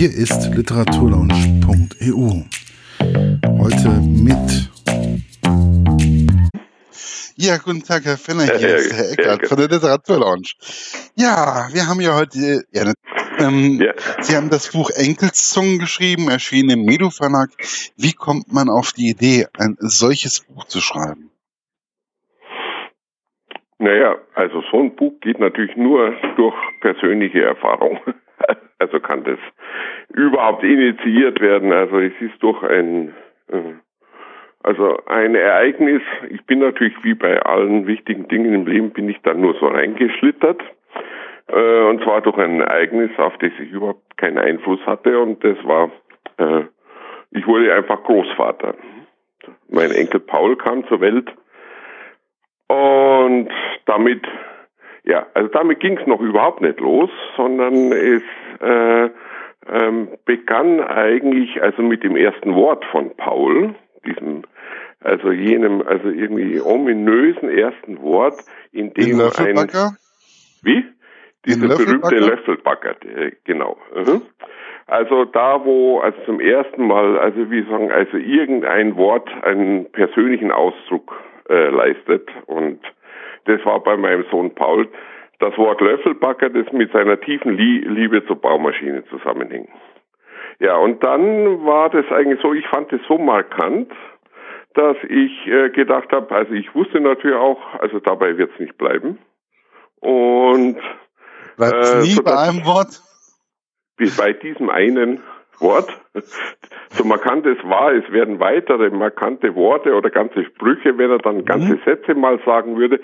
Hier ist literaturlaunch.eu. Heute mit. Ja, guten Tag, Herr Fenner. Hier ist Herr Eckert von der Literaturlaunch. Ja, wir haben ja heute. Ja, ne, ähm, ja. Sie haben das Buch Enkelszungen geschrieben, erschienen im Medu Verlag. Wie kommt man auf die Idee, ein solches Buch zu schreiben? Naja, also so ein Buch geht natürlich nur durch persönliche Erfahrung. Also kann das überhaupt initiiert werden. Also es ist durch ein, äh, also ein Ereignis. Ich bin natürlich wie bei allen wichtigen Dingen im Leben bin ich dann nur so reingeschlittert. Äh, und zwar durch ein Ereignis, auf das ich überhaupt keinen Einfluss hatte. Und das war, äh, ich wurde einfach Großvater. Mein Enkel Paul kam zur Welt und damit, ja, also damit ging es noch überhaupt nicht los, sondern es äh, ähm, begann eigentlich also mit dem ersten Wort von Paul, diesem, also jenem, also irgendwie ominösen ersten Wort, in dem ein, wie? Dieser berühmte Löffelbacker, genau. Mhm. Also da, wo also zum ersten Mal, also wie sagen, also irgendein Wort einen persönlichen Ausdruck äh, leistet. Und das war bei meinem Sohn Paul das Wort Löffelbacker, das mit seiner tiefen Liebe zur Baumaschine zusammenhing. Ja, und dann war das eigentlich so, ich fand es so markant, dass ich äh, gedacht habe, also ich wusste natürlich auch, also dabei wird es nicht bleiben. Und bleibt äh, nie bei einem Wort? Bei diesem einen Wort. So markant es war, es werden weitere markante Worte oder ganze Sprüche, wenn er dann ganze mhm. Sätze mal sagen würde,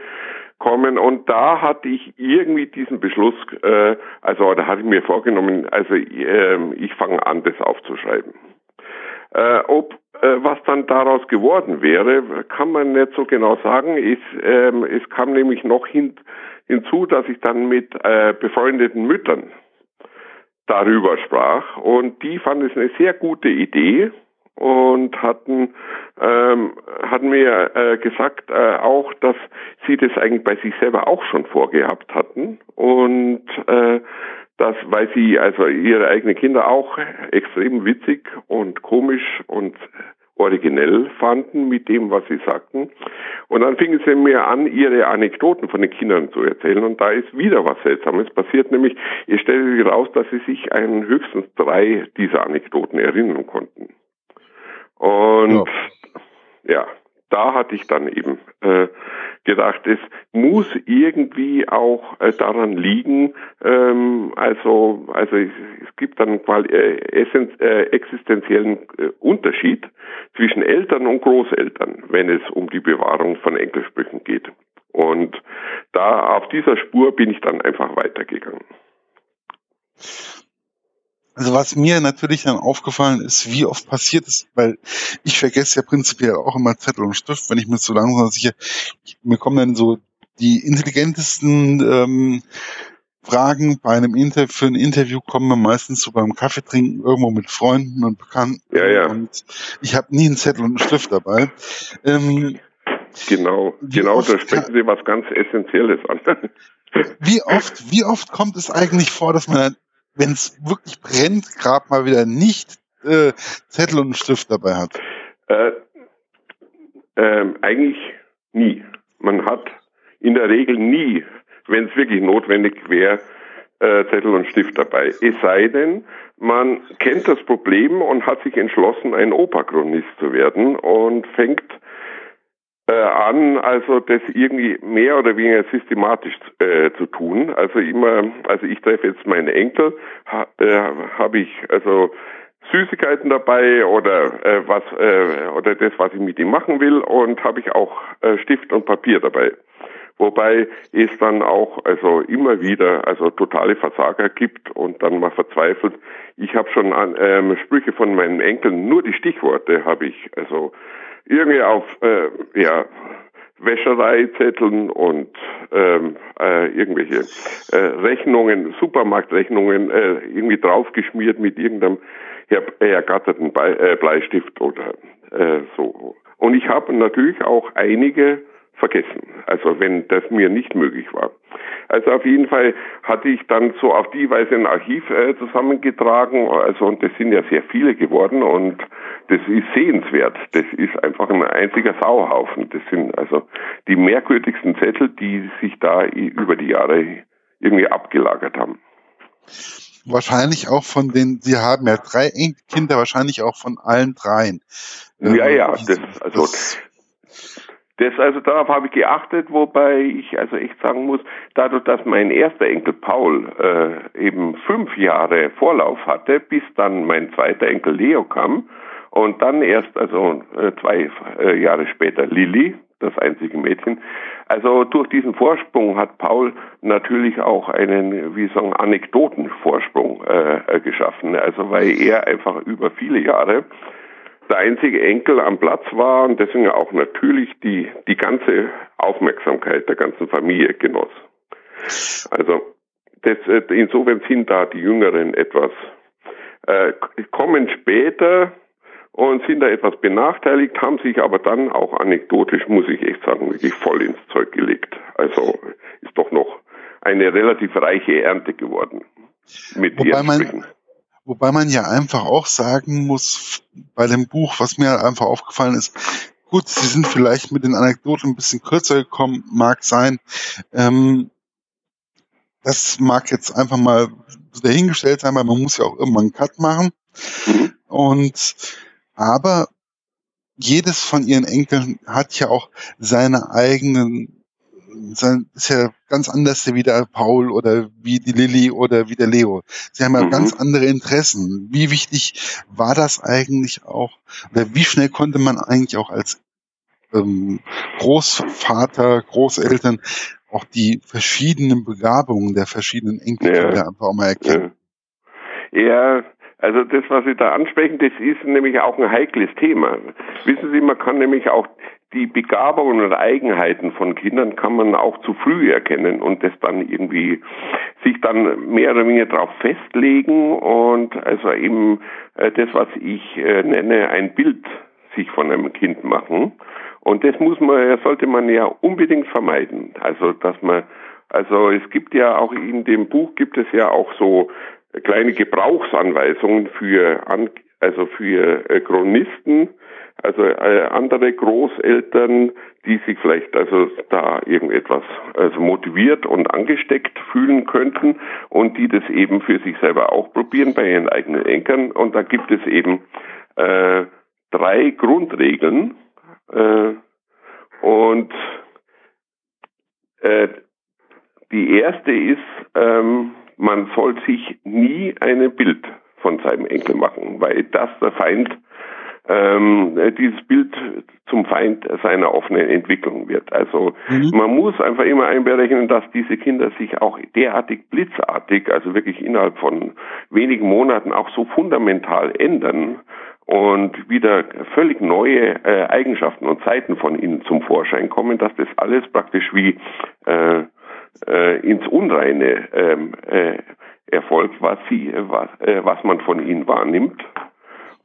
kommen. Und da hatte ich irgendwie diesen Beschluss, äh, also da hatte ich mir vorgenommen, also äh, ich fange an, das aufzuschreiben. Äh, ob äh, was dann daraus geworden wäre, kann man nicht so genau sagen. Es, ähm, es kam nämlich noch hin, hinzu, dass ich dann mit äh, befreundeten Müttern darüber sprach. Und die fanden es eine sehr gute Idee und hatten ähm, hatten mir äh, gesagt äh, auch, dass sie das eigentlich bei sich selber auch schon vorgehabt hatten. Und äh, dass weil sie also ihre eigenen Kinder auch extrem witzig und komisch und originell fanden mit dem, was sie sagten. Und dann fingen sie mir an, ihre Anekdoten von den Kindern zu erzählen. Und da ist wieder was Seltsames passiert, nämlich, ihr stellt sich raus, dass sie sich an höchstens drei dieser Anekdoten erinnern konnten. Und ja, ja da hatte ich dann eben äh, gedacht, es muss irgendwie auch äh, daran liegen, ähm, also also es, es gibt quasi äh, äh, existenziellen äh, Unterschied zwischen Eltern und Großeltern, wenn es um die Bewahrung von Enkelsprüchen geht. Und da auf dieser Spur bin ich dann einfach weitergegangen. Also was mir natürlich dann aufgefallen ist, wie oft passiert ist, weil ich vergesse ja prinzipiell auch immer Zettel und Stift, wenn ich mir so langsam sicher, mir kommen dann so die intelligentesten ähm, Fragen bei einem Interview, für ein Interview kommen wir meistens so beim Kaffee trinken irgendwo mit Freunden und Bekannten. Ja, ja. Und ich habe nie einen Zettel und einen Stift dabei. Ähm, genau, genau, da sprechen Sie was ganz Essentielles an. wie oft, wie oft kommt es eigentlich vor, dass man wenn es wirklich brennt, gerade mal wieder nicht äh, Zettel und Stift dabei hat? Äh, ähm, eigentlich nie. Man hat in der Regel nie, wenn es wirklich notwendig wäre, äh, Zettel und Stift dabei. Es sei denn, man kennt das Problem und hat sich entschlossen, ein Operchronist zu werden und fängt äh, an, also das irgendwie mehr oder weniger systematisch äh, zu tun. Also immer, also ich treffe jetzt meine Enkel, ha, äh, habe ich also Süßigkeiten dabei oder äh, was äh, oder das, was ich mit ihm machen will und habe ich auch äh, Stift und Papier dabei. Wobei es dann auch also immer wieder also totale Versager gibt und dann mal verzweifelt. Ich habe schon an, ähm, Sprüche von meinen Enkeln, nur die Stichworte habe ich also irgendwie auf äh, ja, Wäschereizetteln und ähm, äh, irgendwelche äh, Rechnungen, Supermarktrechnungen äh, irgendwie draufgeschmiert mit irgendeinem ergatterten Be äh, Bleistift oder äh, so. Und ich habe natürlich auch einige vergessen, also wenn das mir nicht möglich war. Also auf jeden Fall hatte ich dann so auf die Weise ein Archiv äh, zusammengetragen. Also und das sind ja sehr viele geworden und das ist sehenswert. Das ist einfach ein einziger Sauhaufen. Das sind also die merkwürdigsten Zettel, die sich da über die Jahre irgendwie abgelagert haben. Wahrscheinlich auch von den, Sie haben ja drei Kinder, wahrscheinlich auch von allen dreien. Ja, ja, ähm, das, also das, das, also darauf habe ich geachtet, wobei ich also echt sagen muss, dadurch, dass mein erster Enkel Paul äh, eben fünf Jahre Vorlauf hatte, bis dann mein zweiter Enkel Leo kam und dann erst also äh, zwei äh, Jahre später Lilly, das einzige Mädchen. Also durch diesen Vorsprung hat Paul natürlich auch einen, wie sagen, Anekdotenvorsprung äh, geschaffen. Also weil er einfach über viele Jahre der einzige Enkel am Platz war und deswegen auch natürlich die, die ganze Aufmerksamkeit der ganzen Familie genoss. Also das, äh, insofern sind da die Jüngeren etwas, äh, kommen später und sind da etwas benachteiligt, haben sich aber dann auch anekdotisch, muss ich echt sagen, wirklich voll ins Zeug gelegt. Also ist doch noch eine relativ reiche Ernte geworden mit Wobei man, Wobei man ja einfach auch sagen muss, bei dem Buch, was mir einfach aufgefallen ist, gut, sie sind vielleicht mit den Anekdoten ein bisschen kürzer gekommen, mag sein. Ähm, das mag jetzt einfach mal dahingestellt sein, weil man muss ja auch irgendwann einen Cut machen. Und aber jedes von ihren Enkeln hat ja auch seine eigenen ist ja ganz anders wie der Paul oder wie die Lilly oder wie der Leo. Sie haben ja mhm. ganz andere Interessen. Wie wichtig war das eigentlich auch? Oder wie schnell konnte man eigentlich auch als ähm, Großvater, Großeltern auch die verschiedenen Begabungen der verschiedenen Enkelkinder ja. einfach mal erkennen? Ja. ja. Also das, was Sie da ansprechen, das ist nämlich auch ein heikles Thema. Wissen Sie, man kann nämlich auch die Begabungen und Eigenheiten von Kindern kann man auch zu früh erkennen und das dann irgendwie sich dann mehr oder weniger darauf festlegen und also eben äh, das, was ich äh, nenne, ein Bild sich von einem Kind machen. Und das muss man, sollte man ja unbedingt vermeiden. Also, dass man, also es gibt ja auch in dem Buch gibt es ja auch so kleine Gebrauchsanweisungen für, also für äh, Chronisten, also äh, andere Großeltern, die sich vielleicht also da irgendetwas also motiviert und angesteckt fühlen könnten und die das eben für sich selber auch probieren bei ihren eigenen Enkern. Und da gibt es eben äh, drei Grundregeln äh, und äh, die erste ist, ähm, man soll sich nie ein Bild von seinem Enkel machen, weil das der Feind ähm, dieses Bild zum Feind seiner offenen Entwicklung wird. Also mhm. man muss einfach immer einberechnen, dass diese Kinder sich auch derartig blitzartig, also wirklich innerhalb von wenigen Monaten auch so fundamental ändern und wieder völlig neue äh, Eigenschaften und Zeiten von ihnen zum Vorschein kommen, dass das alles praktisch wie äh, äh, ins Unreine ähm, äh, erfolgt, was sie, was, äh, was man von ihnen wahrnimmt.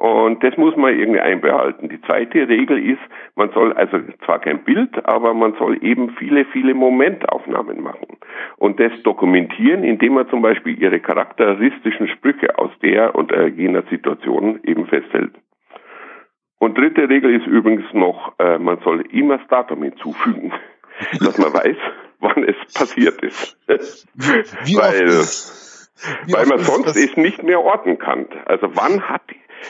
Und das muss man irgendwie einbehalten. Die zweite Regel ist, man soll also zwar kein Bild, aber man soll eben viele, viele Momentaufnahmen machen. Und das dokumentieren, indem man zum Beispiel ihre charakteristischen Sprüche aus der und äh, jener Situation eben festhält. Und dritte Regel ist übrigens noch, äh, man soll immer das Datum hinzufügen, dass man weiß, wann es passiert ist. Wie weil, weil man sonst es nicht mehr orten kann. Also wann hat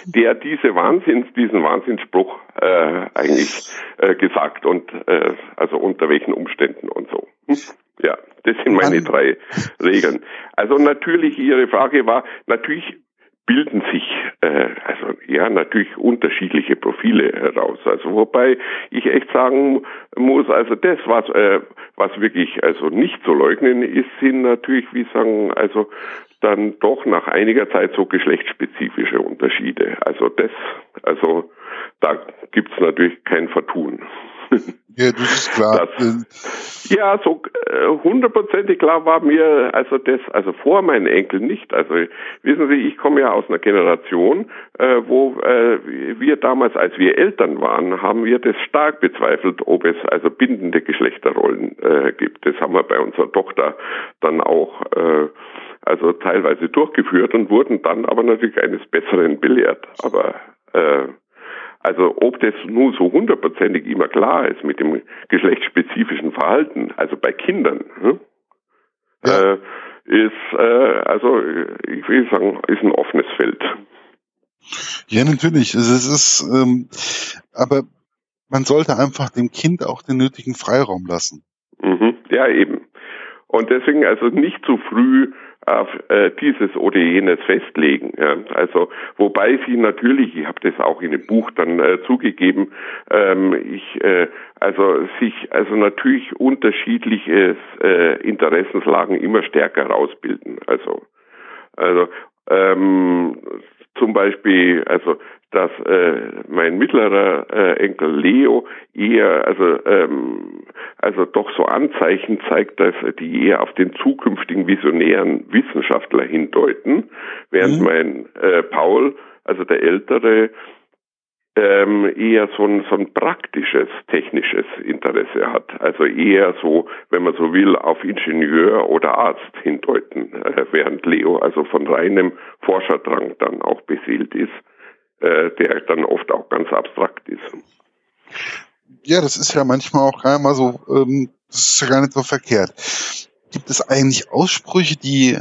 der diese Wahnsinns, diesen Wahnsinnsspruch äh, eigentlich äh, gesagt und äh, also unter welchen Umständen und so. Hm? Ja, das sind meine drei Regeln. Also natürlich, Ihre Frage war, natürlich bilden sich äh, also ja natürlich unterschiedliche Profile heraus. Also wobei ich echt sagen muss, also das was äh, was wirklich also nicht zu leugnen ist, sind natürlich wie sagen also dann doch nach einiger Zeit so geschlechtsspezifische Unterschiede. Also das also da gibt's natürlich kein Vertun. Ja, das ist klar. Das, ja, so äh, hundertprozentig klar war mir also das, also vor meinen Enkeln nicht. Also wissen Sie, ich komme ja aus einer Generation, äh, wo äh, wir damals, als wir Eltern waren, haben wir das stark bezweifelt, ob es also bindende Geschlechterrollen äh, gibt. Das haben wir bei unserer Tochter dann auch äh, also teilweise durchgeführt und wurden dann aber natürlich eines Besseren belehrt. Aber äh, also ob das nun so hundertprozentig immer klar ist mit dem geschlechtsspezifischen Verhalten, also bei Kindern, hm, ja. äh, ist äh, also ich will sagen, ist ein offenes Feld. Ja, natürlich. Es ist, ähm, aber man sollte einfach dem Kind auch den nötigen Freiraum lassen. Mhm. Ja, eben. Und deswegen also nicht zu früh äh, dieses oder jenes festlegen. Ja. Also wobei sie natürlich, ich habe das auch in dem Buch dann äh, zugegeben, ähm, ich äh, also sich also natürlich unterschiedliche äh, Interessenslagen immer stärker rausbilden. Also also ähm, zum Beispiel, also dass äh, mein mittlerer äh, Enkel Leo eher, also ähm, also doch so Anzeichen zeigt, dass die eher auf den zukünftigen visionären Wissenschaftler hindeuten, während mhm. mein äh, Paul, also der Ältere, ähm, eher so ein, so ein praktisches, technisches Interesse hat. Also eher so, wenn man so will, auf Ingenieur oder Arzt hindeuten, äh, während Leo also von reinem Forscherdrang dann auch beseelt ist, der dann oft auch ganz abstrakt ist. Ja, das ist ja manchmal auch gar nicht mal so, ähm, das ist ja gar nicht so verkehrt. Gibt es eigentlich Aussprüche, die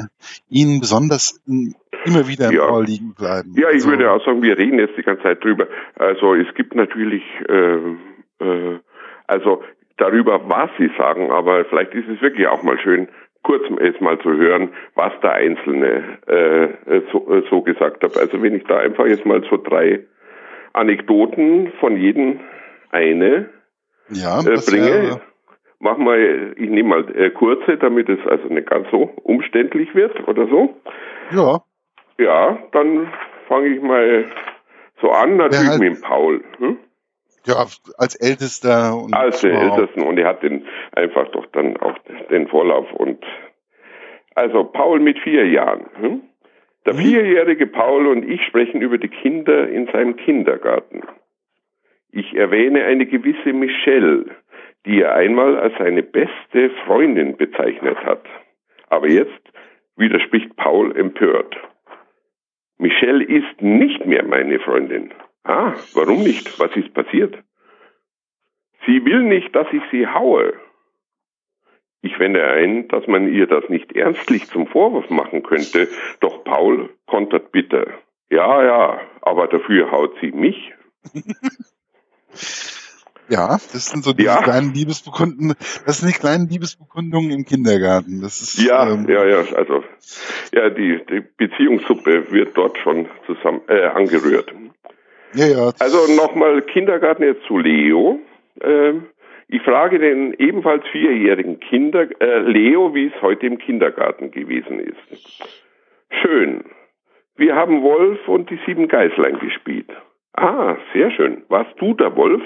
Ihnen besonders immer wieder im ja. Ohr liegen bleiben? Ja, ich also, würde auch sagen, wir reden jetzt die ganze Zeit drüber. Also es gibt natürlich, äh, äh, also darüber, was Sie sagen, aber vielleicht ist es wirklich auch mal schön, kurz jetzt mal zu hören, was der Einzelne äh, so, äh, so gesagt hat. Also wenn ich da einfach jetzt mal so drei Anekdoten von jedem eine ja, äh, bringe. Mach mal, ich nehme mal äh, kurze, damit es also nicht ganz so umständlich wird oder so. Ja. Ja, dann fange ich mal so an, natürlich halt, mit dem Paul. Hm? Ja, als Ältester. Und als der Ältesten und er hat den einfach doch dann auch den Vorlauf und also Paul mit vier Jahren. Hm? Der hm? vierjährige Paul und ich sprechen über die Kinder in seinem Kindergarten. Ich erwähne eine gewisse Michelle, die er einmal als seine beste Freundin bezeichnet hat. Aber jetzt widerspricht Paul empört. Michelle ist nicht mehr meine Freundin. Ah, warum nicht? Was ist passiert? Sie will nicht, dass ich sie haue. Ich wende ein, dass man ihr das nicht ernstlich zum Vorwurf machen könnte, doch Paul kontert bitter. Ja, ja, aber dafür haut sie mich. Ja, das sind so die ja. kleinen Liebesbekundungen, das sind die kleinen Liebesbekundungen im Kindergarten. Das ist, ja, ähm, ja, ja, also, ja, die, die Beziehungssuppe wird dort schon zusammen, äh, angerührt. Ja, ja. Also nochmal Kindergarten jetzt zu Leo. Ähm, ich frage den ebenfalls vierjährigen Kinder, äh, Leo, wie es heute im Kindergarten gewesen ist. Schön. Wir haben Wolf und die sieben Geißlein gespielt. Ah, sehr schön. Warst du der Wolf?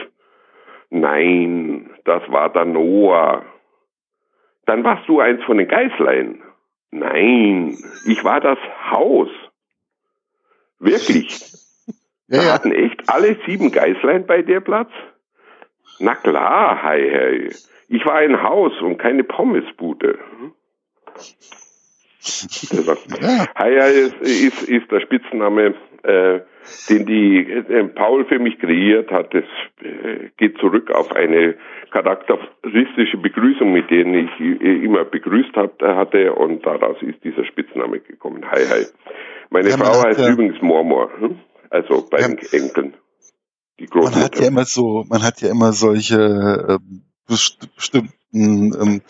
Nein, das war der Noah. Dann warst du eins von den Geißlein. Nein, ich war das Haus. Wirklich. Ja, da hatten echt alle sieben Geißlein bei dir Platz? Na klar, hei, hei. Ich war ein Haus und keine Pommesbude. Ja. Hei, hei ist, ist, ist der Spitzname äh, den die äh, Paul für mich kreiert hat, das äh, geht zurück auf eine charakteristische Begrüßung, mit denen ich äh, immer begrüßt hab, hatte und daraus ist dieser Spitzname gekommen. Hi, hi. Meine ja, Frau heißt ja, übrigens Mormor, hm? Also bei ja, den Enkeln. Die man hat ja immer so, man hat ja immer solche äh, bestimmten ähm,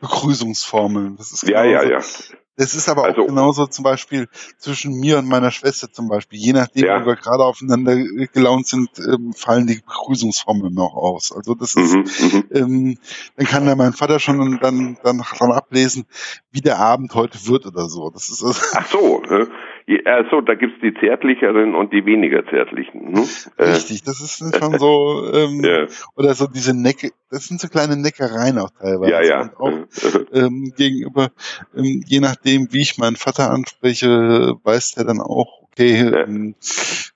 Begrüßungsformeln. Ja, ja, ja. Das ist aber also, auch genauso zum Beispiel zwischen mir und meiner Schwester zum Beispiel. Je nachdem, ja. wo wir gerade aufeinander gelaunt sind, ähm, fallen die Begrüßungsformeln noch aus. Also das ist, mhm, mhm, ähm, dann kann da mein Vater schon dann, dann davon ablesen, wie der Abend heute wird oder so. Das ist also Ach so, Also da gibt's die zärtlicheren und die weniger zärtlichen. Ne? Richtig, das ist schon so, ähm, ja. oder so diese Necke, das sind so kleine Neckereien auch teilweise. Ja, ja. Und auch ähm, gegenüber, ähm, je nachdem, wie ich meinen Vater anspreche, weiß der dann auch, okay, ja. ähm,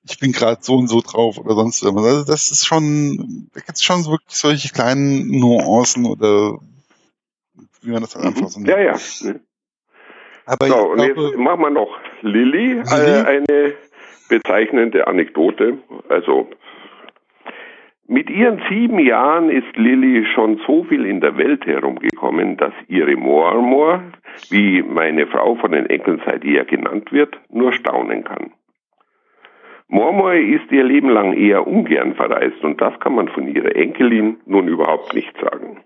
ich bin gerade so und so drauf oder sonst irgendwas. Also das ist schon, da gibt's schon wirklich solche kleinen Nuancen oder wie man das dann mhm. einfach so nennt. Ja, ja. Aber so, und glaube, jetzt machen wir noch Lilly? Äh, eine bezeichnende Anekdote. Also mit ihren sieben Jahren ist Lilly schon so viel in der Welt herumgekommen, dass ihre Mormor, wie meine Frau von den Enkeln seit ihr genannt wird, nur staunen kann. Mormor ist ihr Leben lang eher ungern verreist und das kann man von ihrer Enkelin nun überhaupt nicht sagen.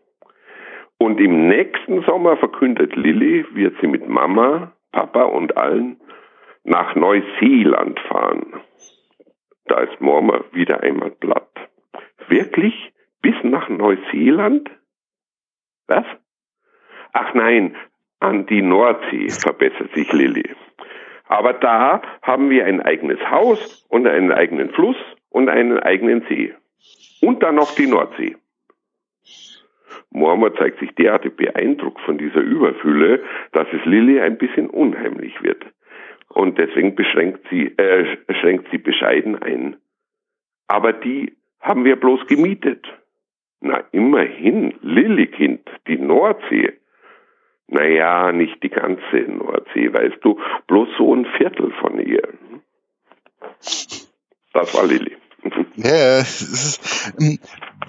Und im nächsten Sommer verkündet Lilly, wird sie mit Mama, Papa und allen nach Neuseeland fahren. Da ist Mormor wieder einmal platt. Wirklich? Bis nach Neuseeland? Was? Ach nein, an die Nordsee, verbessert sich Lilly. Aber da haben wir ein eigenes Haus und einen eigenen Fluss und einen eigenen See. Und dann noch die Nordsee. Mormor zeigt sich derartig beeindruckt von dieser Überfülle, dass es Lilly ein bisschen unheimlich wird. Und deswegen beschränkt sie, äh, schränkt sie bescheiden ein. Aber die haben wir bloß gemietet. Na, immerhin, Lillikind, die Nordsee. Naja, nicht die ganze Nordsee, weißt du, bloß so ein Viertel von ihr. Das war Lilly. Ja, ähm,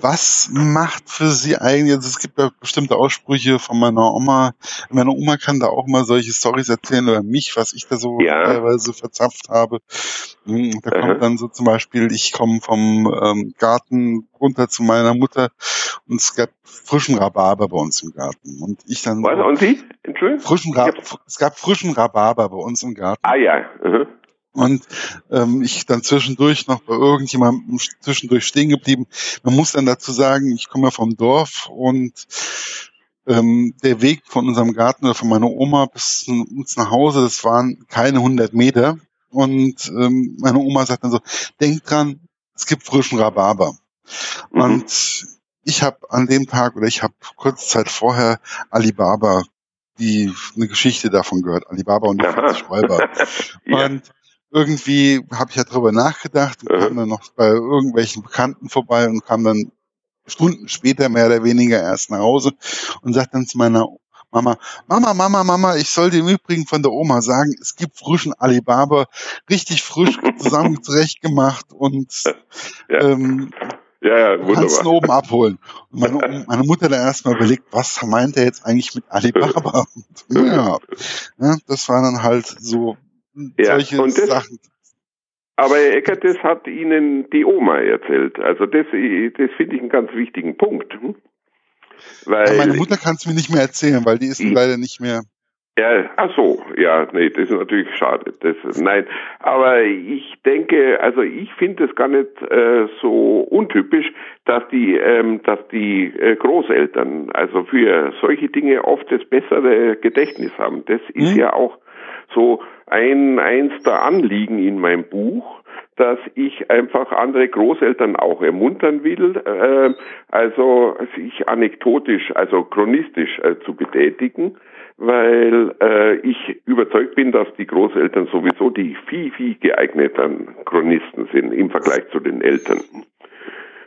was macht für sie eigentlich, also es gibt ja bestimmte Aussprüche von meiner Oma. Meine Oma kann da auch mal solche Stories erzählen über mich, was ich da so ja. teilweise verzapft habe. Hm, da kommt dann so zum Beispiel, ich komme vom ähm, Garten runter zu meiner Mutter und es gab frischen Rhabarber bei uns im Garten. Und ich dann. Was? Und Sie? Entschuldigung? Frischen Ra es gab frischen Rhabarber bei uns im Garten. Ah ja. Mhm. Und ähm, ich dann zwischendurch noch bei irgendjemandem zwischendurch stehen geblieben. Man muss dann dazu sagen, ich komme vom Dorf und ähm, der Weg von unserem Garten oder von meiner Oma bis zu uns nach Hause, das waren keine 100 Meter. Und ähm, meine Oma sagt dann so, denk dran, es gibt frischen Rhabarber. Mhm. Und ich habe an dem Tag oder ich habe kurze Zeit vorher Alibaba die eine Geschichte davon gehört, Alibaba und die 40 Räuber. ja. Und irgendwie habe ich ja drüber nachgedacht und kam dann noch bei irgendwelchen Bekannten vorbei und kam dann Stunden später mehr oder weniger erst nach Hause und sagt dann zu meiner Mama, Mama, Mama, Mama, ich soll dir im Übrigen von der Oma sagen, es gibt frischen Alibaba, richtig frisch zusammen zurecht gemacht und ja. ähm, ja, ja, wunderbar. kannst ihn oben abholen. Und meine, meine Mutter da erstmal überlegt, was meint er jetzt eigentlich mit Alibaba? Und, ja, ja, das war dann halt so ja, solche und das, Sachen. Aber Herr Eckert, das hat Ihnen die Oma erzählt. Also das, das finde ich einen ganz wichtigen Punkt. Hm? Weil ja, meine Mutter kann es mir nicht mehr erzählen, weil die ist ich, leider nicht mehr. Ja, ach so, ja, nee, das ist natürlich schade. Das, nein, aber ich denke, also ich finde es gar nicht äh, so untypisch, dass die, ähm, dass die äh, Großeltern also für solche Dinge oft das bessere Gedächtnis haben. Das ist hm? ja auch so ein eins der Anliegen in meinem Buch, dass ich einfach andere Großeltern auch ermuntern will, äh, also sich anekdotisch, also chronistisch äh, zu betätigen, weil äh, ich überzeugt bin, dass die Großeltern sowieso die viel, viel geeigneteren Chronisten sind im Vergleich zu den Eltern.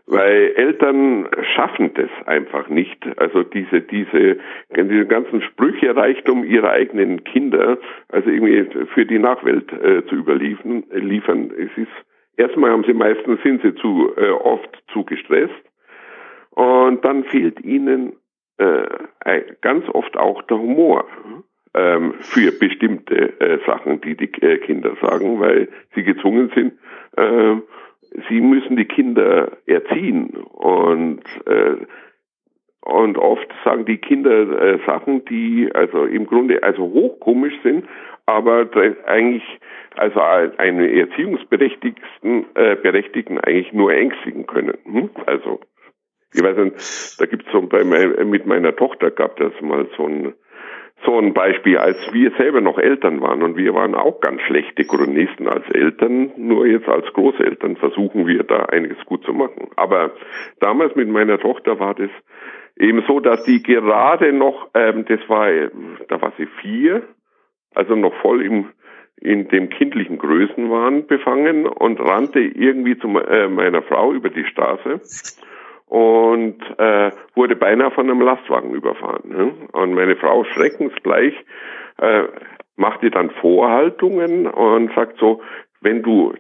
Weil Eltern schaffen das einfach nicht. Also diese, diese, diese ganzen Sprüchereichtum ihrer eigenen Kinder, also irgendwie für die Nachwelt äh, zu überliefern, liefern. Es ist, erstmal haben sie meistens, sind sie zu, äh, oft zu gestresst. Und dann fehlt ihnen äh, ganz oft auch der Humor ähm, für bestimmte äh, Sachen, die die äh, Kinder sagen, weil sie gezwungen sind, äh, sie müssen die Kinder erziehen und äh, und oft sagen die Kinder äh, Sachen, die also im Grunde also hochkomisch sind, aber eigentlich also einen Erziehungsberechtigten äh, Berechtigten eigentlich nur ängstigen können. Hm? Also ich weiß nicht, da gibt's so bei mein, mit meiner Tochter gab es mal so ein so ein Beispiel, als wir selber noch Eltern waren und wir waren auch ganz schlechte Chronisten als Eltern, nur jetzt als Großeltern versuchen wir da einiges gut zu machen. Aber damals mit meiner Tochter war das eben so, dass die gerade noch, ähm, das war, da war sie vier, also noch voll im in dem kindlichen Größenwahn befangen und rannte irgendwie zu äh, meiner Frau über die Straße und äh, wurde beinahe von einem Lastwagen überfahren. Ne? Und meine Frau schreckensgleich äh, machte dann Vorhaltungen und sagt so, wenn du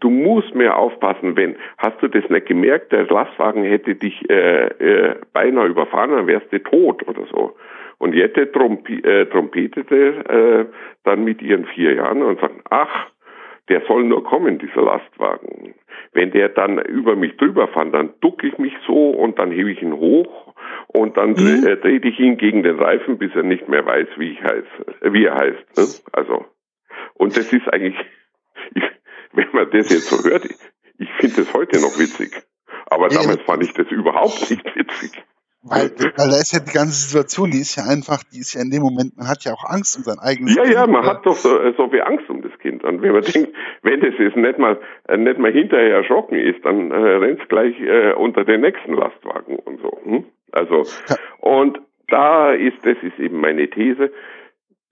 du musst mehr aufpassen, wenn, hast du das nicht gemerkt, der Lastwagen hätte dich äh, äh, beinahe überfahren, dann wärst du tot oder so. Und Jette trompi äh, trompetete äh, dann mit ihren vier Jahren und sagt, ach, der soll nur kommen, dieser Lastwagen. Wenn der dann über mich drüber fährt, dann ducke ich mich so und dann hebe ich ihn hoch und dann mhm. äh, drehe ich ihn gegen den Reifen, bis er nicht mehr weiß, wie ich heiße, äh, wie er heißt. Ne? Also, und das ist eigentlich, ich, wenn man das jetzt so hört, ich, ich finde das heute noch witzig. Aber damals fand ich das überhaupt nicht witzig. Weil, weil da ist ja die ganze Situation, die ist ja einfach, die ist ja in dem Moment, man hat ja auch Angst um sein eigenes Ja, Kind, ja, man oder? hat doch so, äh, so viel Angst um das Kind. Und wenn man denkt, wenn das jetzt nicht mal, äh, nicht mal hinterher erschrocken ist, dann äh, rennt gleich äh, unter den nächsten Lastwagen und so. Hm? Also, ja. und da ist, das ist eben meine These,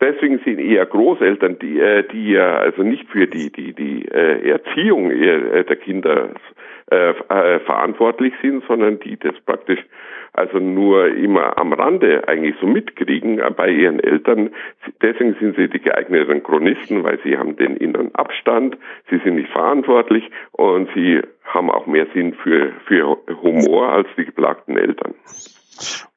Deswegen sind eher Großeltern, die, äh, die ja also nicht für die, die, die äh, Erziehung der Kinder äh, äh, verantwortlich sind, sondern die das praktisch also nur immer am Rande eigentlich so mitkriegen bei ihren Eltern. Deswegen sind sie die geeigneten Chronisten, weil sie haben den inneren Abstand, sie sind nicht verantwortlich und sie haben auch mehr Sinn für, für Humor als die geplagten Eltern.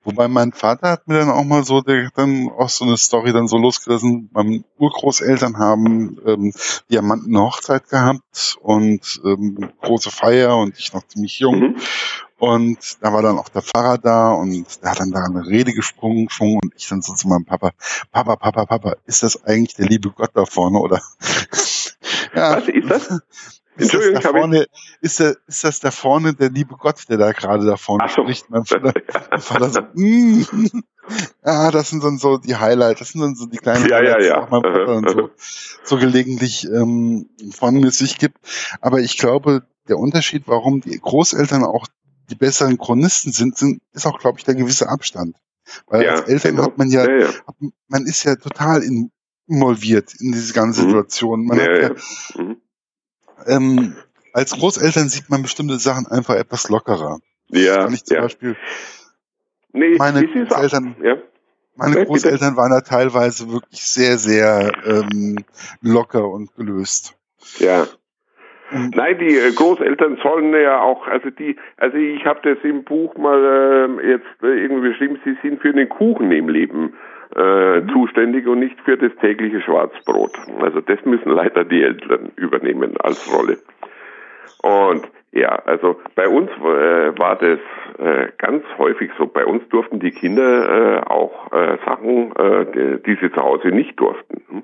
Wobei mein Vater hat mir dann auch mal so, der dann auch so eine Story dann so losgerissen. Meine Urgroßeltern haben ähm, Diamanten Hochzeit gehabt und ähm, große Feier und ich noch ziemlich jung. Mhm. Und da war dann auch der Pfarrer da und der hat dann da eine Rede gesprungen und ich dann so zu meinem Papa, Papa, Papa, Papa, ist das eigentlich der liebe Gott da vorne oder? ja. Was ist das? Ist das, da vorne, ist, der, ist das da vorne der liebe Gott, der da gerade da vorne so. spricht? Mein Vater, mein Vater so, mm, ja, das sind dann so die Highlights, das sind dann so die kleinen ja, Highlights, ja, ja. die mein Vater dann so, so gelegentlich ähm, von sich gibt. Aber ich glaube, der Unterschied, warum die Großeltern auch die besseren Chronisten sind, sind ist auch, glaube ich, der gewisse Abstand. Weil ja, als Eltern genau. hat man ja, ja, ja, man ist ja total involviert in diese ganze mhm. Situation. Man hat ja, mhm ähm, als Großeltern sieht man bestimmte Sachen einfach etwas lockerer. Ja. Kann ich zum ja. Beispiel nee, meine Großeltern, ja. meine Großeltern waren da teilweise wirklich sehr, sehr ähm, locker und gelöst. Ja. Nein, die äh, Großeltern sollen ja auch, also die, also ich habe das im Buch mal äh, jetzt äh, irgendwie beschrieben, sie sind für den Kuchen im Leben äh, mhm. zuständig und nicht für das tägliche Schwarzbrot. Also das müssen leider die Eltern übernehmen als Rolle. Und ja, also bei uns äh, war das äh, ganz häufig so. Bei uns durften die Kinder äh, auch äh, Sachen, äh, die, die sie zu Hause nicht durften. Hm?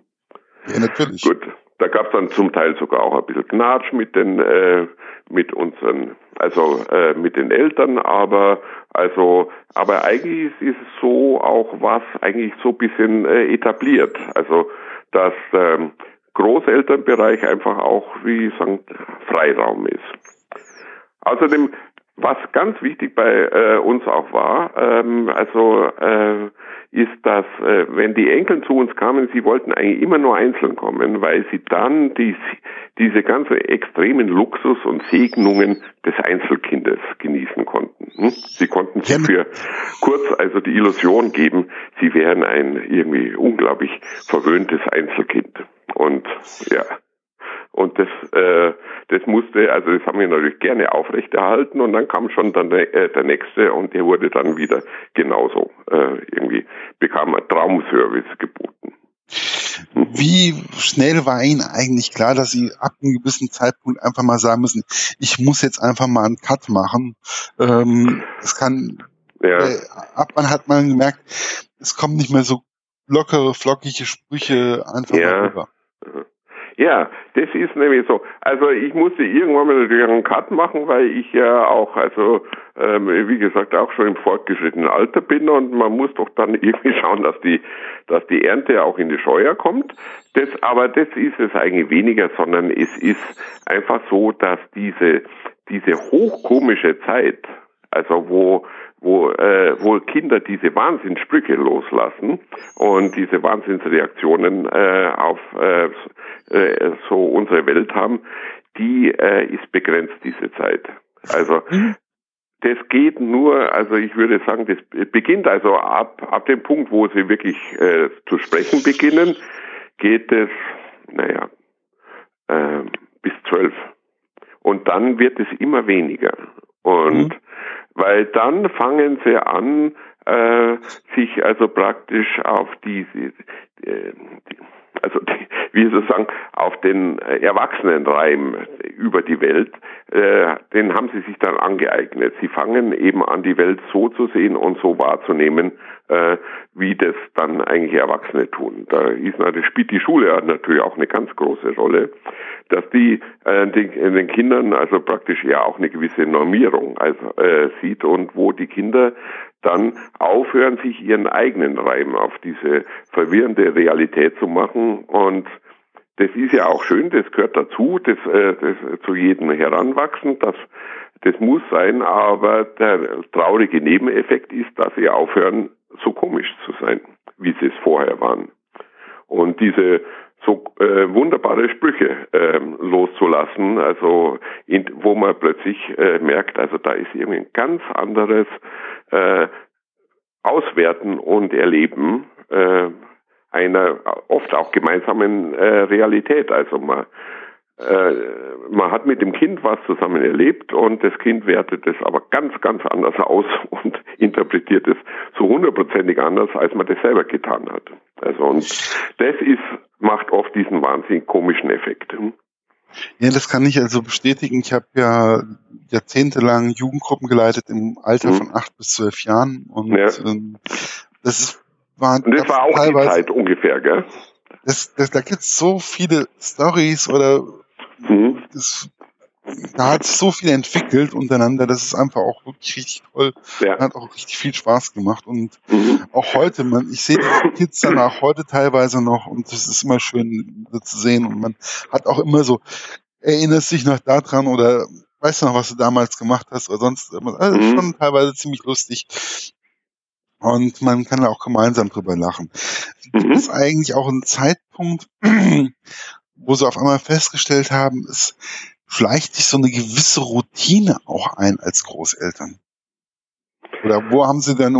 Ja, natürlich. Gut, da gab es dann zum Teil sogar auch ein bisschen Knatsch mit den äh, mit unseren, also äh, mit den Eltern, aber also, aber eigentlich ist es so auch was eigentlich so ein bisschen äh, etabliert. Also dass ähm, Großelternbereich einfach auch, wie sagen, Freiraum ist. Außerdem was ganz wichtig bei äh, uns auch war, ähm, also äh, ist, dass äh, wenn die Enkel zu uns kamen, sie wollten eigentlich immer nur einzeln kommen, weil sie dann die, diese ganze extremen Luxus und Segnungen des Einzelkindes genießen konnten. Hm? Sie konnten sich für kurz also die Illusion geben, sie wären ein irgendwie unglaublich verwöhntes Einzelkind. Und ja, und das, äh, das musste, also das haben wir natürlich gerne aufrechterhalten und dann kam schon dann der, äh, der nächste und der wurde dann wieder genauso äh, irgendwie, bekam ein Traumservice geboten. Wie schnell war Ihnen eigentlich klar, dass Sie ab einem gewissen Zeitpunkt einfach mal sagen müssen, ich muss jetzt einfach mal einen Cut machen? Ähm, es kann, ja. äh, ab wann hat man gemerkt, es kommen nicht mehr so lockere, flockige Sprüche einfach ja. rüber. Ja, das ist nämlich so. Also ich musste irgendwann mal natürlich einen Cut machen, weil ich ja auch, also ähm, wie gesagt, auch schon im fortgeschrittenen Alter bin und man muss doch dann irgendwie schauen, dass die, dass die Ernte auch in die Scheuer kommt. Das, aber das ist es eigentlich weniger, sondern es ist einfach so, dass diese, diese hochkomische Zeit, also wo wo, äh, wo Kinder diese Wahnsinnssprüche loslassen und diese Wahnsinnsreaktionen äh, auf äh, äh, so unsere Welt haben, die äh, ist begrenzt, diese Zeit. Also mhm. das geht nur, also ich würde sagen, das beginnt also ab, ab dem Punkt, wo sie wirklich äh, zu sprechen beginnen, geht es, naja, äh, bis zwölf. Und dann wird es immer weniger. Und mhm weil dann fangen sie an, äh, sich also praktisch auf diese, äh, also die, wie soll ich sagen, auf den Erwachsenenreim über die Welt, äh, den haben sie sich dann angeeignet. Sie fangen eben an, die Welt so zu sehen und so wahrzunehmen, äh, wie das dann eigentlich Erwachsene tun. Da ist natürlich, spielt die Schule natürlich auch eine ganz große Rolle, dass die äh, den, den Kindern also praktisch ja auch eine gewisse Normierung also, äh, sieht und wo die Kinder dann aufhören, sich ihren eigenen Reim auf diese verwirrende Realität zu machen und das ist ja auch schön, das gehört dazu, das, äh, das zu jedem Heranwachsen, das, das muss sein, aber der traurige Nebeneffekt ist, dass sie aufhören, so komisch zu sein, wie sie es vorher waren. Und diese so äh, wunderbare Sprüche äh, loszulassen, also in, wo man plötzlich äh, merkt, also da ist irgendwie ein ganz anderes äh, Auswerten und Erleben äh, einer oft auch gemeinsamen äh, Realität. Also man man hat mit dem Kind was zusammen erlebt und das Kind wertet es aber ganz, ganz anders aus und interpretiert es so hundertprozentig anders, als man das selber getan hat. Also und das ist, macht oft diesen wahnsinnig komischen Effekt. Ja, das kann ich also bestätigen. Ich habe ja jahrzehntelang Jugendgruppen geleitet im Alter mhm. von acht bis zwölf Jahren und ja. ähm, das ist, war, und das war auch die Zeit ungefähr, gell? Das, das, da gibt's so viele Stories oder Mhm. Das, da hat sich so viel entwickelt untereinander, das ist einfach auch wirklich richtig toll. Ja. Hat auch richtig viel Spaß gemacht. Und mhm. auch heute, man, ich sehe die Kids dann auch heute teilweise noch und das ist immer schön so zu sehen. Und man hat auch immer so, erinnerst dich noch daran oder weißt du noch, was du damals gemacht hast oder sonst. Also mhm. schon teilweise ziemlich lustig. Und man kann da auch gemeinsam drüber lachen. Gibt mhm. es eigentlich auch einen Zeitpunkt, wo sie auf einmal festgestellt haben, es schleicht sich so eine gewisse Routine auch ein als Großeltern. Oder wo haben sie dann,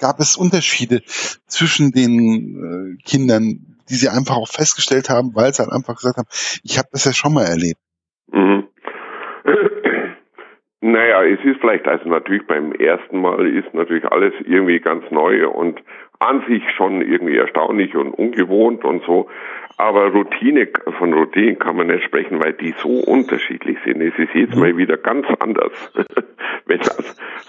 gab es Unterschiede zwischen den äh, Kindern, die sie einfach auch festgestellt haben, weil sie halt einfach gesagt haben, ich habe das ja schon mal erlebt. Mhm. Naja, es ist vielleicht, also natürlich beim ersten Mal ist natürlich alles irgendwie ganz neu und an sich schon irgendwie erstaunlich und ungewohnt und so. Aber Routine, von Routine kann man nicht sprechen, weil die so unterschiedlich sind. Es ist jedes Mal wieder ganz anders, wenn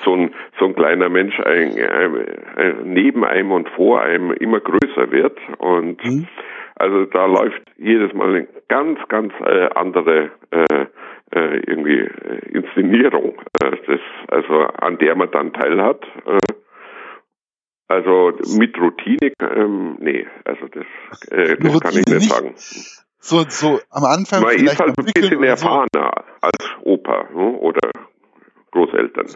so ein, so ein kleiner Mensch ein, ein, ein, neben einem und vor einem immer größer wird. Und mhm. also da läuft jedes Mal eine ganz, ganz äh, andere äh, äh, irgendwie äh, Inszenierung, äh, das, also an der man dann teilhat. Äh, also mit Routine, ähm, nee, also das, äh, das kann ich nicht, nicht sagen. So, so am Anfang. Man ist halt ein bisschen erfahrener so. als Opa ne, oder Großeltern.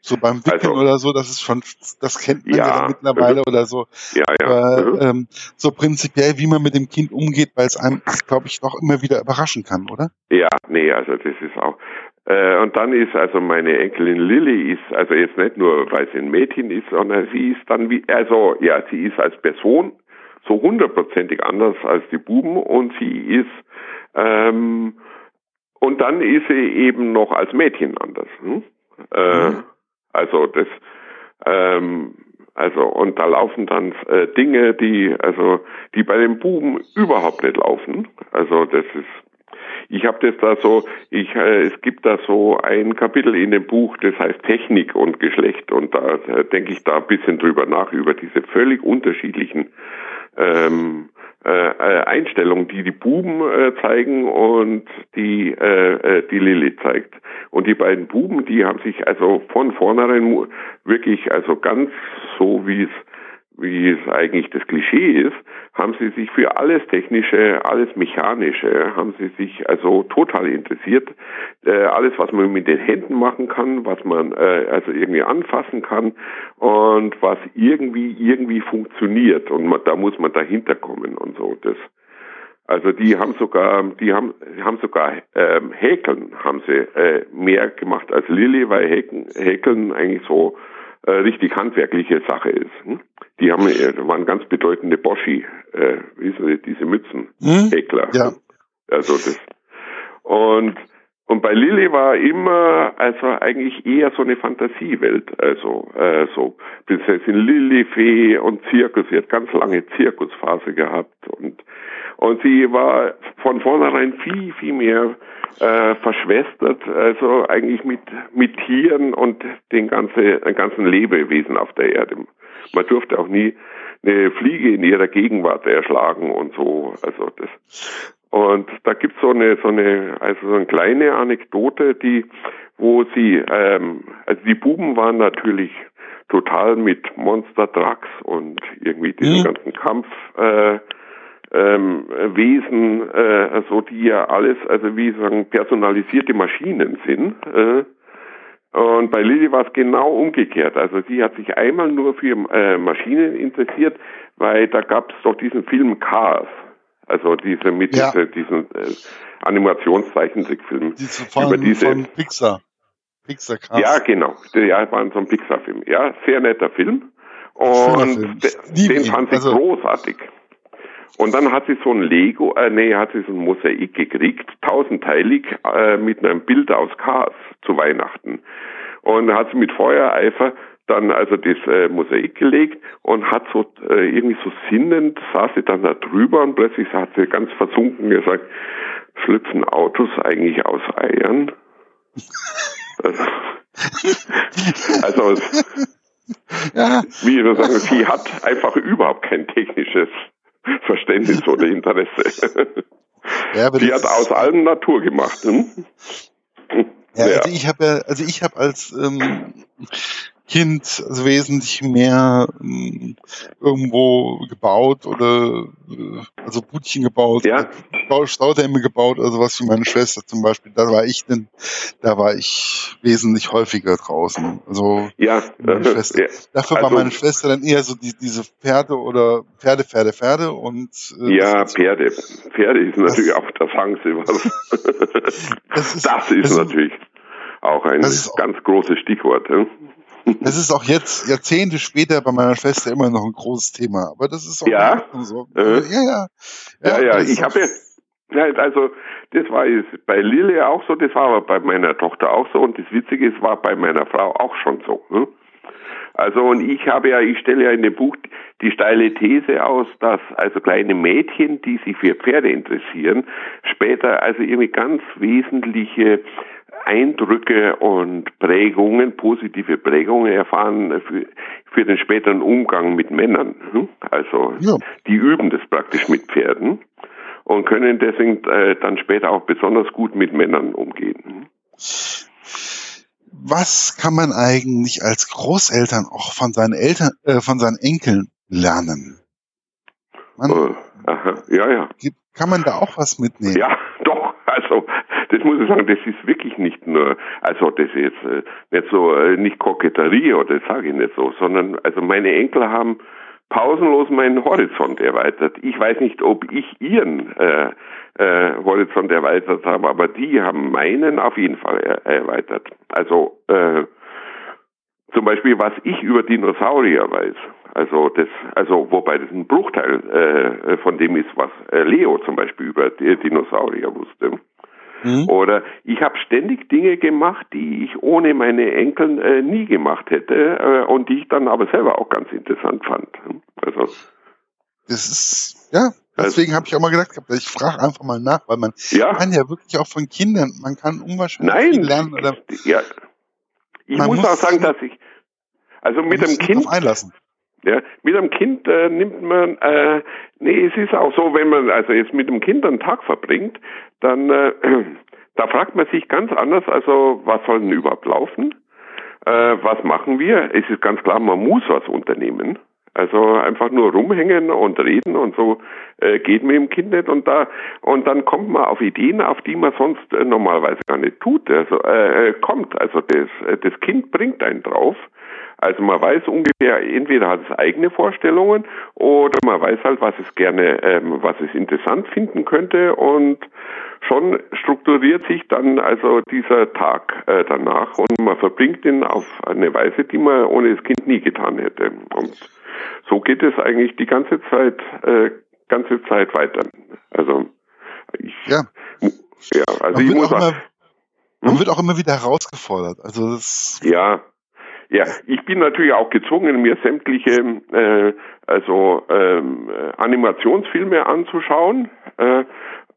So beim Wickeln also, oder so, das ist schon, das kennt man ja, ja mittlerweile oder so. Ja, ja. Aber, mhm. ähm, so prinzipiell, wie man mit dem Kind umgeht, weil es einem, glaube ich, doch immer wieder überraschen kann, oder? Ja, nee, also das ist auch. Äh, und dann ist also meine Enkelin Lilly ist also jetzt nicht nur, weil sie ein Mädchen ist, sondern sie ist dann wie, also ja, sie ist als Person so hundertprozentig anders als die Buben und sie ist ähm, und dann ist sie eben noch als Mädchen anders. Hm? Äh, mhm. Also das, ähm, also und da laufen dann äh, Dinge, die also die bei den Buben überhaupt nicht laufen. Also das ist ich habe das da so, ich, äh, es gibt da so ein Kapitel in dem Buch, das heißt Technik und Geschlecht und da äh, denke ich da ein bisschen drüber nach, über diese völlig unterschiedlichen ähm, äh, äh, Einstellung, die die Buben äh, zeigen und die äh, äh, die Lilly zeigt. Und die beiden Buben, die haben sich also von vornherein wirklich also ganz so wie es wie es eigentlich das Klischee ist, haben sie sich für alles Technische, alles Mechanische, haben sie sich also total interessiert. Äh, alles, was man mit den Händen machen kann, was man äh, also irgendwie anfassen kann und was irgendwie irgendwie funktioniert. Und man, da muss man dahinter kommen und so. Das also die haben sogar, die haben, haben sogar ähm, Häkeln haben sie äh, mehr gemacht als Lilly, weil Häkeln, Häkeln eigentlich so äh, richtig handwerkliche Sache ist. Hm? Die haben äh, waren ganz bedeutende Boschi, äh, wie sie, diese Mützen, hm? Ja. Also das und und bei Lilly war immer also eigentlich eher so eine Fantasiewelt, also äh, so Prinzessin Lilly, Fee und Zirkus. Sie hat ganz lange Zirkusphase gehabt und und sie war von vornherein viel viel mehr äh, verschwestert, also eigentlich mit mit Tieren und den ganzen den ganzen Lebewesen auf der Erde. Man durfte auch nie eine Fliege in ihrer Gegenwart erschlagen und so. Also das und da gibt's so eine, so eine, also so eine kleine Anekdote, die, wo sie, ähm, also die Buben waren natürlich total mit Monster Trucks und irgendwie diesen mhm. ganzen Kampf, äh, ähm, Wesen, äh, also die ja alles, also wie sagen, personalisierte Maschinen sind. Äh, und bei Lilly war es genau umgekehrt. Also sie hat sich einmal nur für äh, Maschinen interessiert, weil da gab es doch diesen Film Cars. Also diese mit ja. diese, diesen äh, Animationszeichentrickfilm diese über diese von Pixar. Pixar krass. Ja, genau. Ja, war so ein Pixar-Film. Ja, sehr netter Film. Und Film. den, den fand ich also, großartig. Und dann hat sie so ein Lego, äh, nee, hat sie so ein Mosaik gekriegt, tausendteilig, äh, mit einem Bild aus Cars zu Weihnachten. Und hat sie mit Feuereifer dann also das äh, Mosaik gelegt und hat so äh, irgendwie so sinnend saß sie dann da drüber und plötzlich hat sie ganz versunken gesagt, schlüpfen Autos eigentlich aus Eiern? also ja. wie wir sagen, sie hat einfach überhaupt kein technisches Verständnis oder Interesse. Ja, die hat aus allem Natur gemacht. Hm? Ja, ja, also ich habe ja, also ich habe als ähm, Kind wesentlich mehr ähm, irgendwo gebaut oder äh, also Budchen gebaut, ja. Staudämme gebaut, also was für meine Schwester zum Beispiel. Da war ich denn, da war ich wesentlich häufiger draußen. Also ja, meine Schwester. Ja. Dafür also, war meine Schwester dann eher so die, diese Pferde oder Pferde, Pferde, Pferde und äh, ja, Pferde. Pferde ist natürlich auch das Hangsilber. das ist, das ist natürlich auch ein ganz großes Stichwort. Ja? Das ist auch jetzt, Jahrzehnte später, bei meiner Schwester immer noch ein großes Thema. Aber das ist auch ja. so. Äh. Ja, ja. Ja, ja, ja ich habe ja, also das war jetzt bei Lille auch so, das war aber bei meiner Tochter auch so und das Witzige ist, war bei meiner Frau auch schon so. Ne? Also und ich habe ja, ich stelle ja in dem Buch die steile These aus, dass also kleine Mädchen, die sich für Pferde interessieren, später also irgendwie ganz wesentliche Eindrücke und Prägungen, positive Prägungen erfahren für, für den späteren Umgang mit Männern. Hm? Also ja. die üben das praktisch mit Pferden und können deswegen äh, dann später auch besonders gut mit Männern umgehen. Was kann man eigentlich als Großeltern auch von seinen Eltern, äh, von seinen Enkeln lernen? Man, uh, aha, ja, ja. Kann man da auch was mitnehmen? Ja, doch. Also das muss ich sagen, das ist wirklich nicht nur, also das ist jetzt äh, nicht so, äh, nicht Koketterie oder das sage ich nicht so, sondern also meine Enkel haben pausenlos meinen Horizont erweitert. Ich weiß nicht, ob ich ihren äh, äh, Horizont erweitert habe, aber die haben meinen auf jeden Fall er erweitert. Also äh, zum Beispiel, was ich über Dinosaurier weiß. Also das, also wobei das ein Bruchteil äh, von dem ist, was äh, Leo zum Beispiel über Dinosaurier wusste. Mhm. Oder ich habe ständig Dinge gemacht, die ich ohne meine Enkel äh, nie gemacht hätte äh, und die ich dann aber selber auch ganz interessant fand. Also das ist ja deswegen habe ich auch mal gedacht, ich frage einfach mal nach, weil man ja. kann ja wirklich auch von Kindern, man kann unwahrscheinlich Nein, viel lernen. Oder ja. Ich muss, muss auch sagen, dass ich also mit dem Kind einlassen. Ja, mit einem Kind äh, nimmt man, äh, nee, es ist auch so, wenn man also jetzt mit dem Kind einen Tag verbringt, dann äh, da fragt man sich ganz anders, also was soll denn überhaupt laufen? Äh, was machen wir? Es ist ganz klar, man muss was unternehmen. Also einfach nur rumhängen und reden und so äh, geht mit dem Kind nicht und da und dann kommt man auf Ideen, auf die man sonst äh, normalerweise gar nicht tut. Also äh, äh kommt, also das äh, das Kind bringt einen drauf. Also man weiß ungefähr, entweder hat es eigene Vorstellungen oder man weiß halt, was es gerne, ähm, was es interessant finden könnte und schon strukturiert sich dann also dieser Tag äh, danach und man verbringt ihn auf eine Weise, die man ohne das Kind nie getan hätte. Und so geht es eigentlich die ganze Zeit, äh, ganze Zeit weiter. Also ich, ja, ja also man ich muss sagen, man hm? wird auch immer wieder herausgefordert. Also das ja, ja, ich bin natürlich auch gezwungen, mir sämtliche äh, also ähm, Animationsfilme anzuschauen. Äh,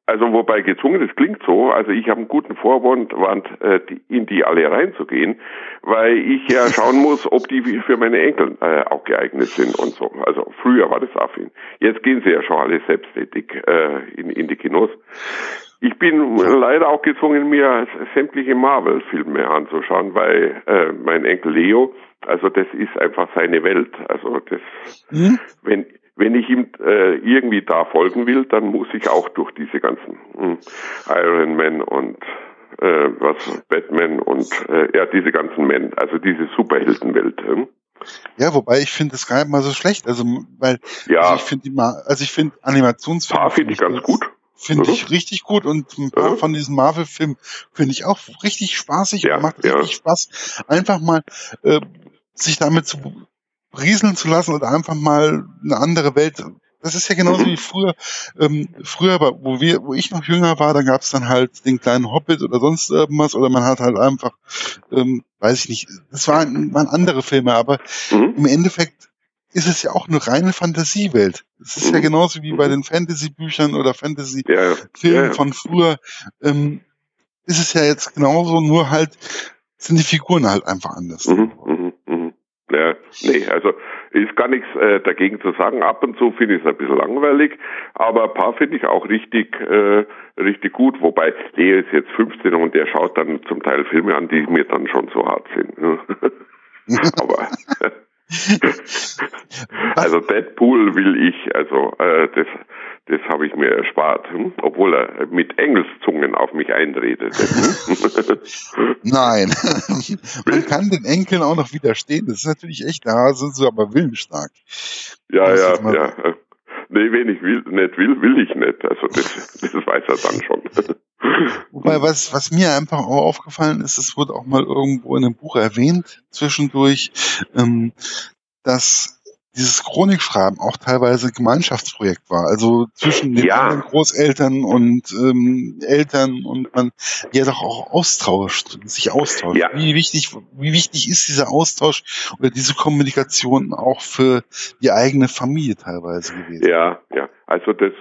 also wobei gezwungen, das klingt so, also ich habe einen guten Vorwand, äh, in die alle reinzugehen, weil ich ja schauen muss, ob die für meine Enkel äh, auch geeignet sind und so. Also früher war das affin. Jetzt gehen sie ja schon alle selbsttätig äh, in, in die Kinos. Ich bin leider auch gezwungen, mir sämtliche Marvel-Filme anzuschauen, weil äh, mein Enkel Leo, also das ist einfach seine Welt. Also das, mhm. wenn wenn ich ihm äh, irgendwie da folgen will, dann muss ich auch durch diese ganzen hm, Iron Man und äh, was Batman und äh, ja diese ganzen Men, also diese Superheldenwelt. Äh. Ja, wobei ich finde es gar nicht mal so schlecht, also weil ja. also ich finde die also ich finde Animationsfilme finde ich ganz gut. Finde mhm. ich richtig gut und ein paar mhm. von diesen Marvel-Filmen finde ich auch richtig spaßig ja, und macht richtig ja. Spaß, einfach mal äh, sich damit zu rieseln zu lassen oder einfach mal eine andere Welt. Das ist ja genauso wie früher. Ähm, früher, wo wir, wo ich noch jünger war, da gab es dann halt den kleinen Hobbit oder sonst irgendwas oder man hat halt einfach, ähm, weiß ich nicht, das waren, waren andere Filme, aber mhm. im Endeffekt ist es ja auch eine reine Fantasiewelt. Es ist mhm. ja genauso wie bei den Fantasy-Büchern oder Fantasy-Filmen ja, ja. von früher. Ähm, ist es ja jetzt genauso, nur halt sind die Figuren halt einfach anders. Mhm. Nee, also ist gar nichts äh, dagegen zu sagen. Ab und zu finde ich es ein bisschen langweilig, aber ein paar finde ich auch richtig, äh, richtig gut. Wobei Leo ist jetzt 15 und der schaut dann zum Teil Filme an, die mir dann schon so hart sind. Ne? aber also Deadpool will ich, also äh, das das habe ich mir erspart, hm? obwohl er mit Engelszungen auf mich einredet. Nein, man kann den Enkeln auch noch widerstehen. Das ist natürlich echt, da sind sie aber willensstark. Ja, ja, ja. Nee, wenn ich will, nicht will, will ich nicht. Also das, das weiß er dann schon. Wobei, was, was mir einfach auch aufgefallen ist, es wurde auch mal irgendwo in einem Buch erwähnt, zwischendurch, ähm, dass dieses Chronikschreiben auch teilweise ein Gemeinschaftsprojekt war. Also zwischen den ja. Großeltern und ähm, Eltern und man ja doch auch austauscht, sich austauscht. Ja. Wie wichtig, wie wichtig ist dieser Austausch oder diese Kommunikation auch für die eigene Familie teilweise gewesen? Ja, ja. Also das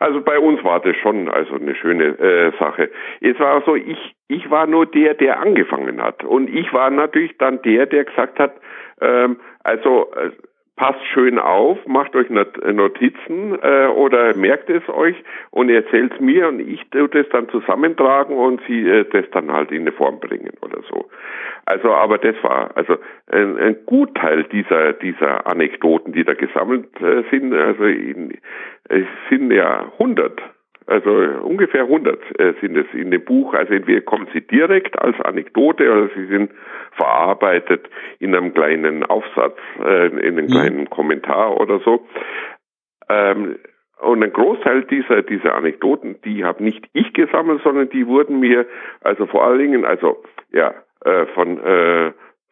also bei uns war das schon also eine schöne äh, Sache. Es war so, ich ich war nur der, der angefangen hat und ich war natürlich dann der, der gesagt hat, ähm, also äh, passt schön auf, macht euch Notizen äh, oder merkt es euch und erzählt es mir und ich tue das dann zusammentragen und sie äh, das dann halt in eine Form bringen oder so. Also, aber das war also ein, ein Gutteil dieser dieser Anekdoten, die da gesammelt äh, sind. Also in, es sind ja hundert also ungefähr 100 äh, sind es in dem Buch. Also entweder kommen sie direkt als Anekdote oder sie sind verarbeitet in einem kleinen Aufsatz, äh, in einem mhm. kleinen Kommentar oder so. Ähm, und ein Großteil dieser, dieser Anekdoten, die habe nicht ich gesammelt, sondern die wurden mir, also vor allen Dingen, also ja, äh, von,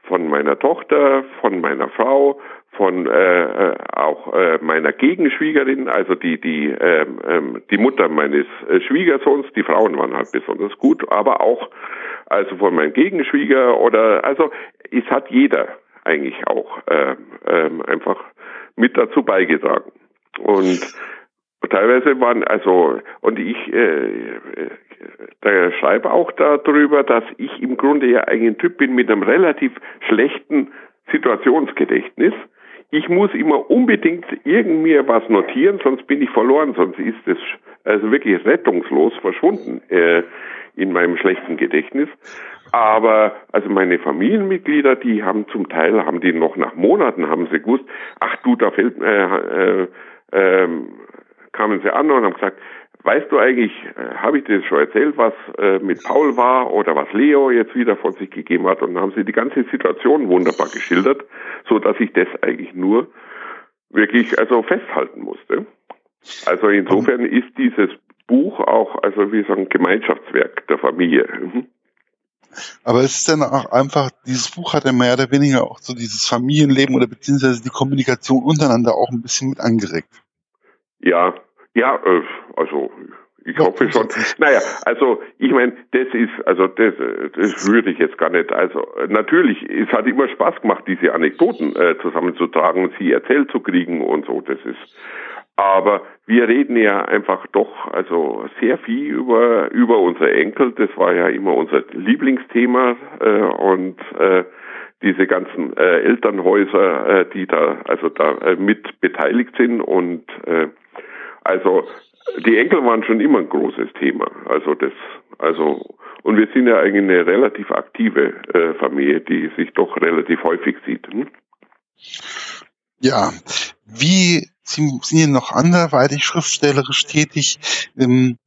von meiner Tochter, von meiner Frau, von äh, äh, auch äh, meiner Gegenschwiegerin, also die die ähm, ähm, die Mutter meines äh, Schwiegersohns, die Frauen waren halt besonders gut, aber auch also von meinem Gegenschwieger oder also es hat jeder eigentlich auch äh, äh, einfach mit dazu beigetragen. Und teilweise waren also und ich äh, da schreibe auch darüber, dass ich im Grunde ja ein Typ bin mit einem relativ schlechten Situationsgedächtnis ich muss immer unbedingt irgendwie was notieren, sonst bin ich verloren, sonst ist es also wirklich rettungslos verschwunden äh, in meinem schlechten Gedächtnis. Aber also meine Familienmitglieder, die haben zum Teil, haben die noch nach Monaten, haben sie gewusst, ach du, da fällt, äh, äh, äh, kamen sie an und haben gesagt, weißt du eigentlich, äh, habe ich dir schon erzählt, was äh, mit Paul war oder was Leo jetzt wieder von sich gegeben hat? Und dann haben sie die ganze Situation wunderbar geschildert, so dass ich das eigentlich nur wirklich also festhalten musste. Also insofern ist dieses Buch auch, also wie sagen, Gemeinschaftswerk der Familie. Mhm. Aber es ist dann auch einfach, dieses Buch hat ja mehr oder weniger auch so dieses Familienleben oder beziehungsweise die Kommunikation untereinander auch ein bisschen mit angeregt. Ja, ja, äh, also ich hoffe schon. Naja, also ich meine, das ist, also das, das würde ich jetzt gar nicht. Also natürlich, es hat immer Spaß gemacht, diese Anekdoten äh, zusammenzutragen und sie erzählt zu kriegen und so. Das ist aber wir reden ja einfach doch also sehr viel über über unsere Enkel. Das war ja immer unser Lieblingsthema äh, und äh, diese ganzen äh, Elternhäuser, äh, die da also da äh, mit beteiligt sind und äh, also die Enkel waren schon immer ein großes Thema. Also das also und wir sind ja eigentlich eine relativ aktive äh, Familie, die sich doch relativ häufig sieht. Hm? Ja, wie Sie sind ja noch anderweitig schriftstellerisch tätig. Ähm,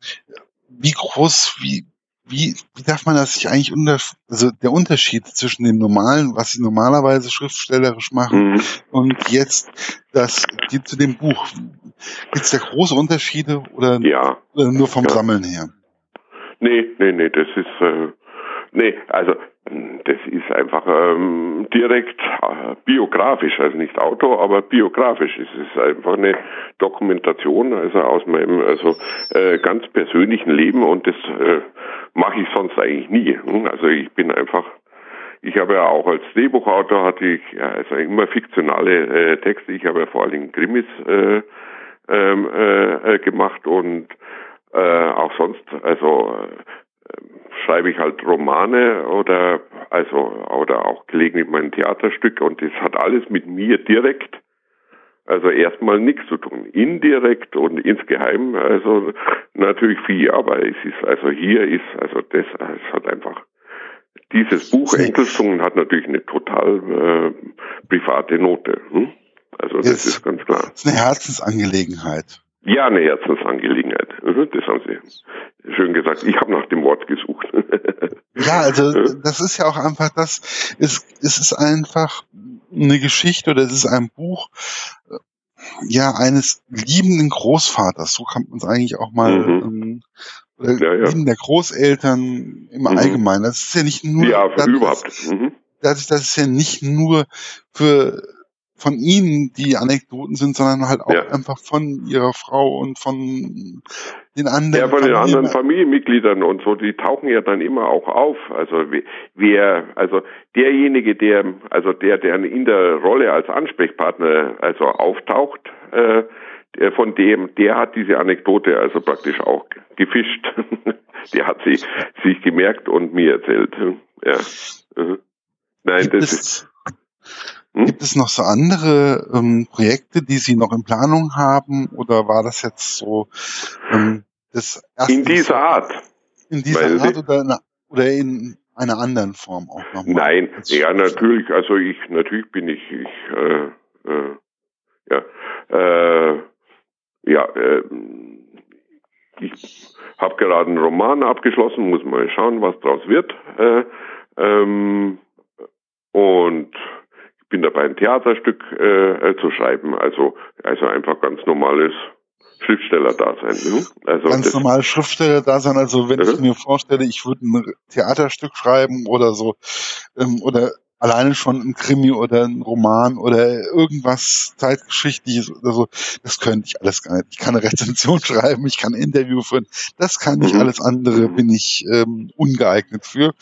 wie groß, wie, wie, wie darf man das sich eigentlich unter, also der Unterschied zwischen dem normalen, was Sie normalerweise schriftstellerisch machen mhm. und jetzt das, die, zu dem Buch. Gibt es da große Unterschiede oder, ja. nur vom ja. Sammeln her? Nee, nee, nee, das ist, äh, nee, also das ist einfach ähm, direkt äh, biografisch, also nicht Auto, aber biografisch. Es ist einfach eine Dokumentation, also aus meinem also äh, ganz persönlichen Leben und das äh, mache ich sonst eigentlich nie. Hm? Also ich bin einfach ich habe ja auch als Drehbuchautor hatte ich ja, also immer fiktionale äh, Texte. Ich habe ja vor allem Krimis äh, ähm, äh, äh, gemacht und äh, auch sonst also schreibe ich halt Romane oder also oder auch gelegentlich mein Theaterstück und das hat alles mit mir direkt also erstmal nichts zu tun. Indirekt und insgeheim, also natürlich viel, aber es ist, also hier ist, also das, es hat einfach, dieses Buch Enkelzungen hat natürlich eine total äh, private Note. Hm? Also das, das ist ganz klar. Das ist eine Herzensangelegenheit. Ja, eine Herzensangelegenheit. Mhm, das haben Sie schön gesagt. Ich habe nach dem Wort gesucht. Ja, also das ist ja auch einfach das, es, es ist einfach eine Geschichte oder es ist ein Buch, äh, ja, eines liebenden Großvaters, so kann man es eigentlich auch mal, mhm. ähm, ja, ja. lieben der Großeltern im mhm. Allgemeinen. Das ist ja nicht nur, ja, dadurch, überhaupt. Mhm. Dadurch, dass es ja nicht nur für von ihnen die Anekdoten sind, sondern halt auch ja. einfach von ihrer Frau und von den anderen. Ja, von den anderen Familienmitgliedern und so, die tauchen ja dann immer auch auf. Also wer, also derjenige, der, also der, der in der Rolle als Ansprechpartner also auftaucht, äh, der, von dem, der hat diese Anekdote also praktisch auch gefischt. der hat sie sich gemerkt und mir erzählt. Ja. Mhm. Nein, das ist hm? Gibt es noch so andere ähm, Projekte, die Sie noch in Planung haben, oder war das jetzt so ähm, das erste? In dieser Art. In dieser Weil Art oder in, oder in einer anderen Form auch nochmal? Nein, ja natürlich. Also ich natürlich bin ich, ich äh, äh, ja, äh, ja, äh, ich habe gerade einen Roman abgeschlossen, muss mal schauen, was draus wird. Äh, ähm, und bin dabei, ein Theaterstück äh, äh, zu schreiben. Also, also einfach ganz normales Schriftsteller-Dasein. Ne? Also ganz normales Schriftsteller-Dasein. Also wenn mhm. ich mir vorstelle, ich würde ein Theaterstück schreiben oder so, ähm, oder alleine schon ein Krimi oder ein Roman oder irgendwas zeitgeschichtliches oder so, das könnte ich alles gar nicht. Ich kann eine Rezension schreiben, ich kann ein Interview führen, das kann ich, mhm. alles andere bin ich ähm, ungeeignet für.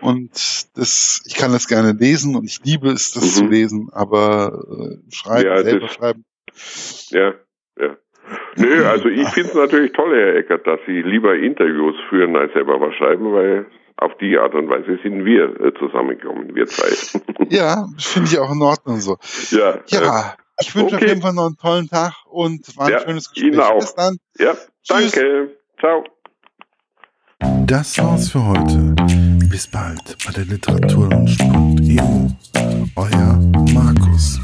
Und das, ich kann das gerne lesen und ich liebe es, das mhm. zu lesen, aber äh, schreiben, ja, selber das, schreiben. Ja, ja. Nö, also ich finde es natürlich toll, Herr Eckert, dass Sie lieber Interviews führen als selber was schreiben, weil auf die Art und Weise sind wir äh, zusammengekommen, wir zwei. ja, finde ich auch in Ordnung so. Ja. ja. Äh, ich wünsche okay. auf jeden Fall noch einen tollen Tag und war ein ja, schönes Gespräch. Ihnen auch. Bis dann. Ja, danke. Ciao. Das war's für heute. Bis bald bei der Literaturlaunch.eu. Euer Markus.